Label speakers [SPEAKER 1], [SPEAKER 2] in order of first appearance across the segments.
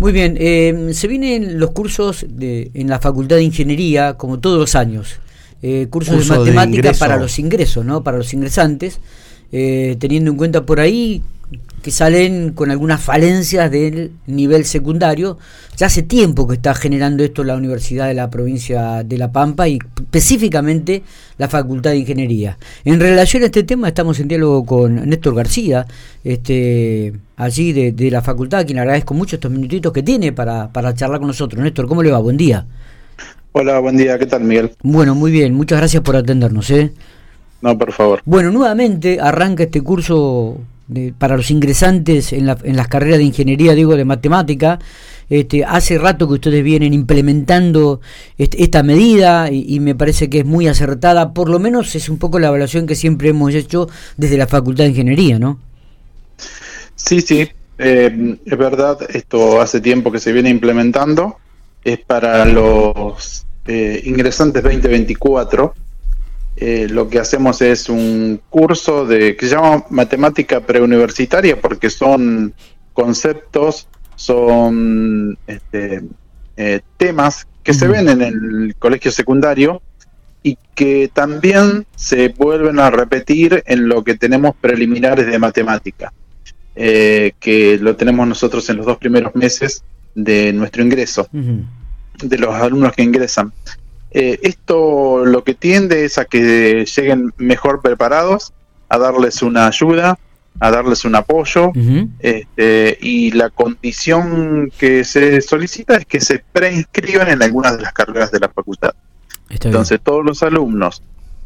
[SPEAKER 1] Muy bien, eh, se vienen los cursos de, en la Facultad de Ingeniería, como todos los años, eh, cursos de matemáticas para los ingresos, ¿no? Para los ingresantes, eh, teniendo en cuenta por ahí que salen con algunas falencias del nivel secundario. Ya hace tiempo que está generando esto la Universidad de la provincia de La Pampa y específicamente la Facultad de Ingeniería. En relación a este tema estamos en diálogo con Néstor García, este, allí de, la facultad, a quien agradezco mucho estos minutitos que tiene para, para charlar con nosotros. Néstor, ¿cómo le va? Buen día.
[SPEAKER 2] Hola, buen día. ¿Qué tal, Miguel?
[SPEAKER 1] Bueno, muy bien. Muchas gracias por atendernos. ¿eh?
[SPEAKER 2] No, por favor.
[SPEAKER 1] Bueno, nuevamente arranca este curso para los ingresantes en, las carreras de ingeniería, digo, de matemática. Este, hace rato que ustedes vienen implementando esta medida y, me parece que es muy acertada, por lo menos es un poco la evaluación que siempre hemos hecho desde la Facultad de Ingeniería, ¿no?
[SPEAKER 2] Sí, sí, eh, es verdad, esto hace tiempo que se viene implementando, es para los eh, ingresantes 2024 eh, lo que hacemos es un curso de que se llama matemática preuniversitaria porque son conceptos, son este, eh, temas que se ven en el colegio secundario y que también se vuelven a repetir en lo que tenemos preliminares de matemática, eh, que lo tenemos nosotros en los dos primeros meses de nuestro ingreso, de los alumnos que ingresan. Eh, esto lo que tiende es a que lleguen mejor preparados, a darles una ayuda, a darles un apoyo, este, y la condición que se solicita es que se preinscriban en algunas de las carreras de la facultad. Entonces, todos los alumnos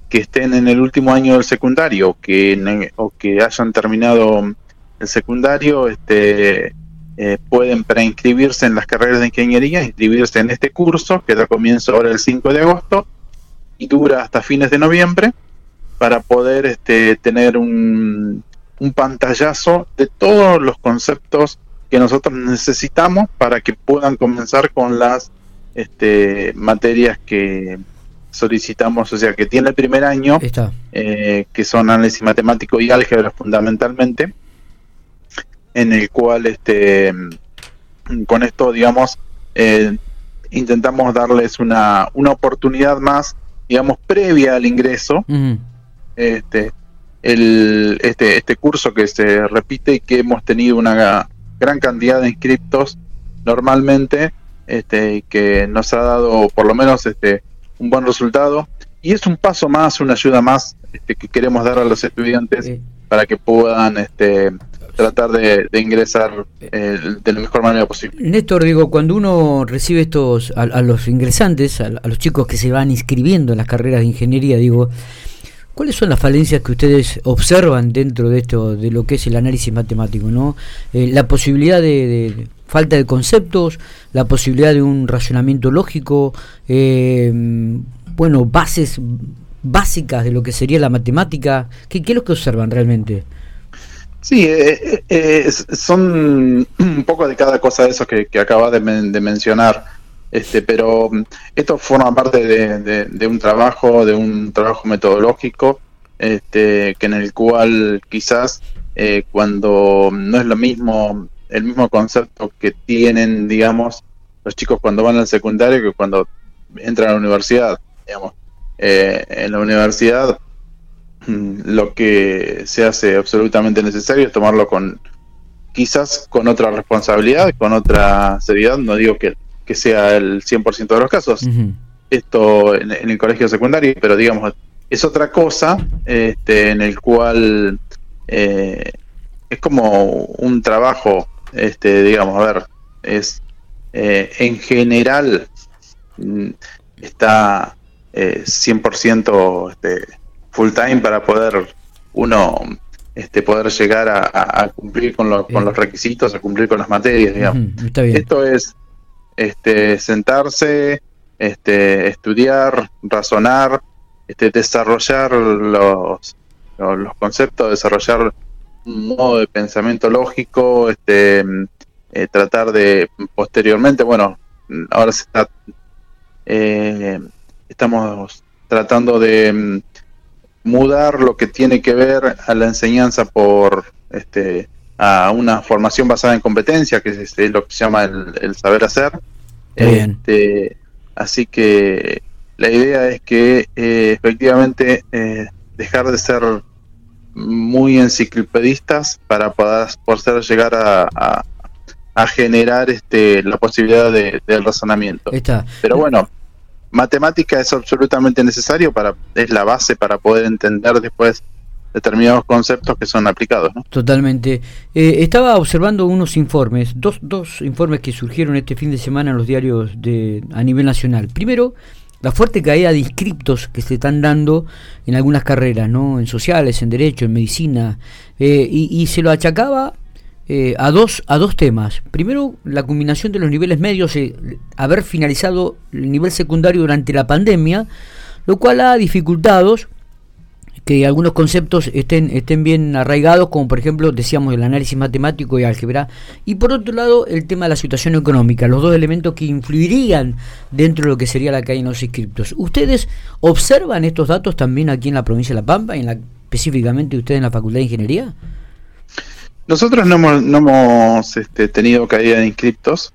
[SPEAKER 2] que estén en el último año del secundario que, o que hayan terminado el secundario, este, eh, pueden preinscribirse en las carreras de ingeniería, inscribirse en este curso que da comienzo ahora el 5 de agosto y dura hasta fines de noviembre para poder este, tener un, pantallazo de todos los conceptos que nosotros necesitamos para que puedan comenzar con las este, materias que solicitamos, o sea, que tiene el primer año, eh, que son análisis matemático y álgebra fundamentalmente, en el cual este con esto digamos eh, intentamos darles una, una oportunidad más digamos previa al ingreso este el este este curso que se repite y que hemos tenido una gran cantidad de inscriptos normalmente este y que nos ha dado por lo menos este un buen resultado. Y es un paso más una ayuda más este, que queremos dar a los estudiantes para que puedan este tratar de, ingresar eh, de la mejor manera posible.
[SPEAKER 1] Néstor, digo, cuando uno recibe estos, a, los ingresantes, a, los chicos que se van inscribiendo en las carreras de ingeniería, digo, ¿cuáles son las falencias que ustedes observan dentro de esto, de lo que es el análisis matemático? ¿no? Eh, la posibilidad de, falta de conceptos, la posibilidad de un razonamiento lógico, eh, bueno, bases básicas de lo que sería la matemática, ¿qué, qué es lo que observan realmente?
[SPEAKER 2] Sí, eh, eh, son un poco de cada cosa de eso que, que acabas de, mencionar, este, pero mm, esto forma parte de, un trabajo, de un trabajo metodológico, este, que en el cual quizás eh, cuando no es lo mismo, el mismo concepto que tienen, digamos, los chicos cuando van al secundario que cuando entran a la universidad, digamos. en la universidad lo que se hace absolutamente necesario es tomarlo con quizás con otra responsabilidad, con otra seriedad, no digo que, sea el 100% de los casos, esto en, el colegio secundario, pero digamos, es otra cosa este, en el cual eh, es como un trabajo, este, digamos, a ver, es eh, en general mm, está eh, 100% este, full time para poder uno este, poder llegar a, cumplir con, con, los requisitos, a cumplir con las materias, digamos. Esto es este, sentarse, este, estudiar, razonar, este, desarrollar los, los, conceptos, desarrollar un modo de pensamiento lógico, este, eh, tratar de posteriormente, bueno, ahora se está, eh, estamos tratando de mudar lo que tiene que ver a la enseñanza por este a una formación basada en competencia, que es, lo que se llama el, saber hacer. Este, así que la idea es que eh, efectivamente eh, dejar de ser muy enciclopedistas para poder, poder llegar a, a, generar este, la posibilidad de, del razonamiento. Pero bueno, matemática es absolutamente necesario para es la base para poder entender después determinados conceptos que son aplicados.
[SPEAKER 1] Totalmente. Eh, estaba observando unos informes, dos, dos informes que surgieron este fin de semana en los diarios de, a nivel nacional. Primero, la fuerte caída de inscriptos que se están dando en algunas carreras, ¿no? en sociales, en derecho, en medicina, eh, y, se lo achacaba eh, a, dos, a dos temas. Primero, la combinación de los niveles medios, haber finalizado el nivel secundario durante la pandemia, lo cual ha dificultado que algunos conceptos estén, estén bien arraigados, como por ejemplo decíamos el análisis matemático y álgebra, y por otro lado el tema de la situación económica, los dos elementos que influirían dentro de lo que sería la caída en los inscriptos. ¿Ustedes observan estos datos también aquí en la provincia de La Pampa, en la, específicamente ustedes en la Facultad de Ingeniería?
[SPEAKER 2] Nosotros no hemos, no hemos este, tenido caída de inscriptos,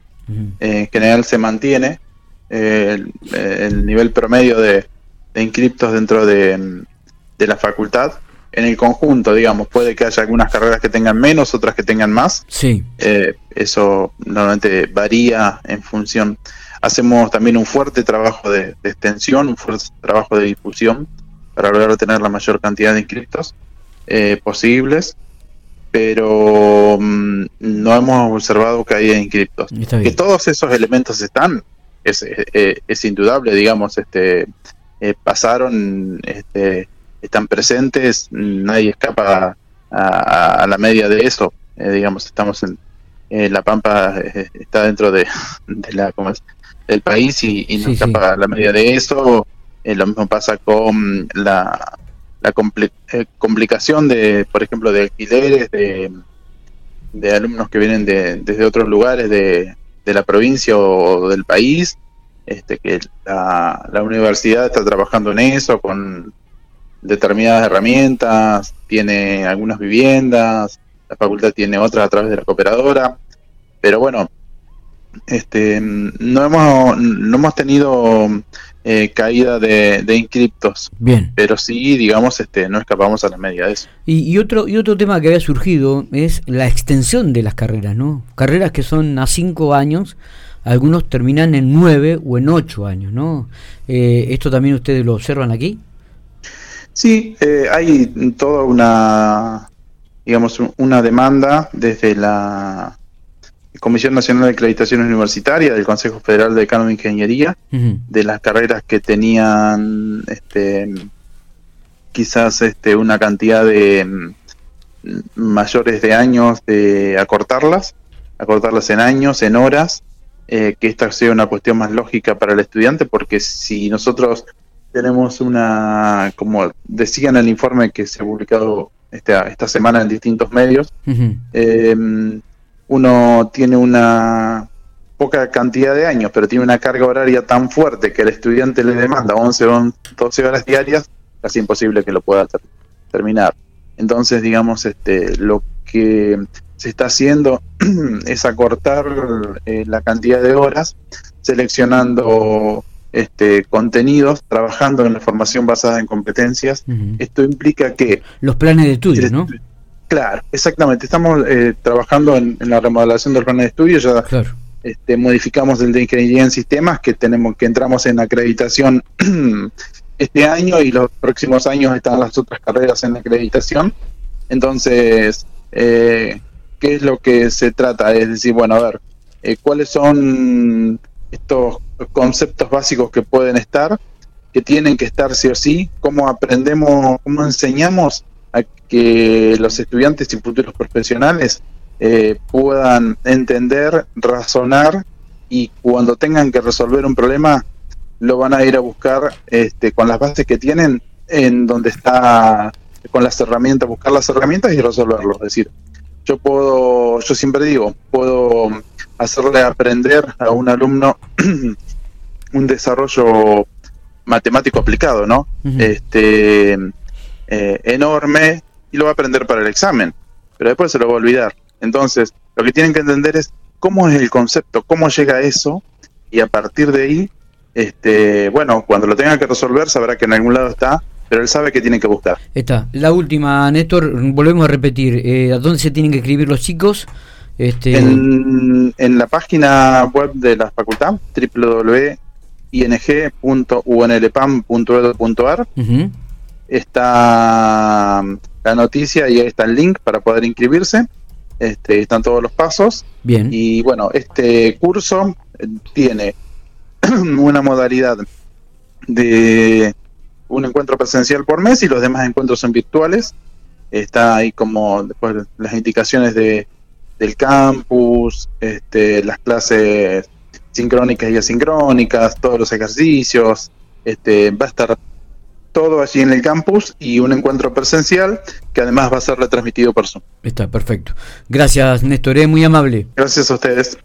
[SPEAKER 2] en general se mantiene eh, el, nivel promedio de, de inscriptos dentro de de la facultad en el conjunto, digamos, puede que haya algunas carreras que tengan menos, otras que tengan más.
[SPEAKER 1] Sí.
[SPEAKER 2] Eh, eso normalmente varía en función. Hacemos también un fuerte trabajo de, extensión, un fuerte trabajo de difusión para lograr tener la mayor cantidad de inscriptos eh, posibles, pero mm, no hemos observado que haya inscriptos. Que todos esos elementos están, es, eh, es indudable, digamos, este pasaron este están presentes, nadie escapa a, la media de eso. Eh, digamos, estamos en La Pampa, eh, está dentro de, la del país y, no escapa a la media de eso. Eh, lo mismo pasa con la, la complicación de, por ejemplo, de alquileres de, de alumnos que vienen de, desde otros lugares de, de la provincia o del país. Este, que la, la universidad está trabajando en eso con determinadas herramientas, tiene algunas viviendas, la facultad tiene otras a través de la cooperadora, pero bueno, este, no hemos, no hemos tenido eh, caída de, de, inscriptos.
[SPEAKER 1] Bien.
[SPEAKER 2] Pero sí, digamos, este, no escapamos a la media de eso.
[SPEAKER 1] Y, otro, y otro tema que había surgido es la extensión de las carreras, ¿no? Carreras que son a cinco años, algunos terminan en nueve o en ocho años, ¿no? Eh, ¿Esto también ustedes lo observan aquí?
[SPEAKER 2] Sí, eh, hay toda una, digamos, una demanda desde la Comisión Nacional de Acreditación Universitaria del Consejo Federal de Decano de Ingeniería, de las carreras que tenían este, quizás este, una cantidad de mm, mayores de años de acortarlas, acortarlas en años, en horas, eh, que esta sea una cuestión más lógica para el estudiante, porque si nosotros tenemos una, como decía en el informe que se ha publicado esta, esta semana en distintos medios, em, uno tiene una poca cantidad de años, pero tiene una carga horaria tan fuerte que el estudiante le demanda 11 o 12 horas diarias, casi imposible que lo pueda terminar. Entonces, digamos, este, lo que se está haciendo es acortar eh, la cantidad de horas, seleccionando este, contenidos, trabajando en la formación basada en competencias. Esto implica que...
[SPEAKER 1] Los planes de estudio, ¿no?
[SPEAKER 2] Claro, exactamente. Estamos eh, trabajando en, la remodelación del plan de estudio, ya este, modificamos el de ingeniería en sistemas, que tenemos que entramos en acreditación este año y los próximos años están las otras carreras en acreditación. Entonces, eh, ¿qué es lo que se trata? Es decir, bueno, a ver, eh, ¿cuáles son estos conceptos básicos que pueden estar, que tienen que estar sí o sí, cómo aprendemos, cómo enseñamos que los estudiantes y futuros profesionales eh, puedan entender, razonar y cuando tengan que resolver un problema lo van a ir a buscar este, con las bases que tienen en donde está con las herramientas, buscar las herramientas y resolverlo. Es decir, yo puedo, yo siempre digo, puedo hacerle aprender a un alumno un desarrollo matemático aplicado, ¿no? Este eh, enorme y lo va a aprender para el examen, pero después se lo va a olvidar. Entonces, lo que tienen que entender es cómo es el concepto, cómo llega a eso, y a partir de ahí, este, bueno, cuando lo tenga que resolver, sabrá que en algún lado está, pero él sabe que tiene que buscar.
[SPEAKER 1] Está. La última, Néstor, volvemos a repetir, eh, ¿a dónde se tienen que escribir los chicos?
[SPEAKER 2] Este... En, la página web de la facultad, www.ing.unlpam.edu.ar, está la noticia y ahí está el link para poder inscribirse. Este, están todos los pasos.
[SPEAKER 1] Bien.
[SPEAKER 2] Y bueno, este curso tiene una modalidad de un encuentro presencial por mes y los demás encuentros son virtuales. Está ahí como después las indicaciones de, del campus, este, las clases sincrónicas y asincrónicas, todos los ejercicios. Este, va a estar todo allí en el campus y un encuentro presencial que además va a ser retransmitido por Zoom.
[SPEAKER 1] Está perfecto. Gracias, Néstor, es muy amable.
[SPEAKER 2] Gracias a ustedes.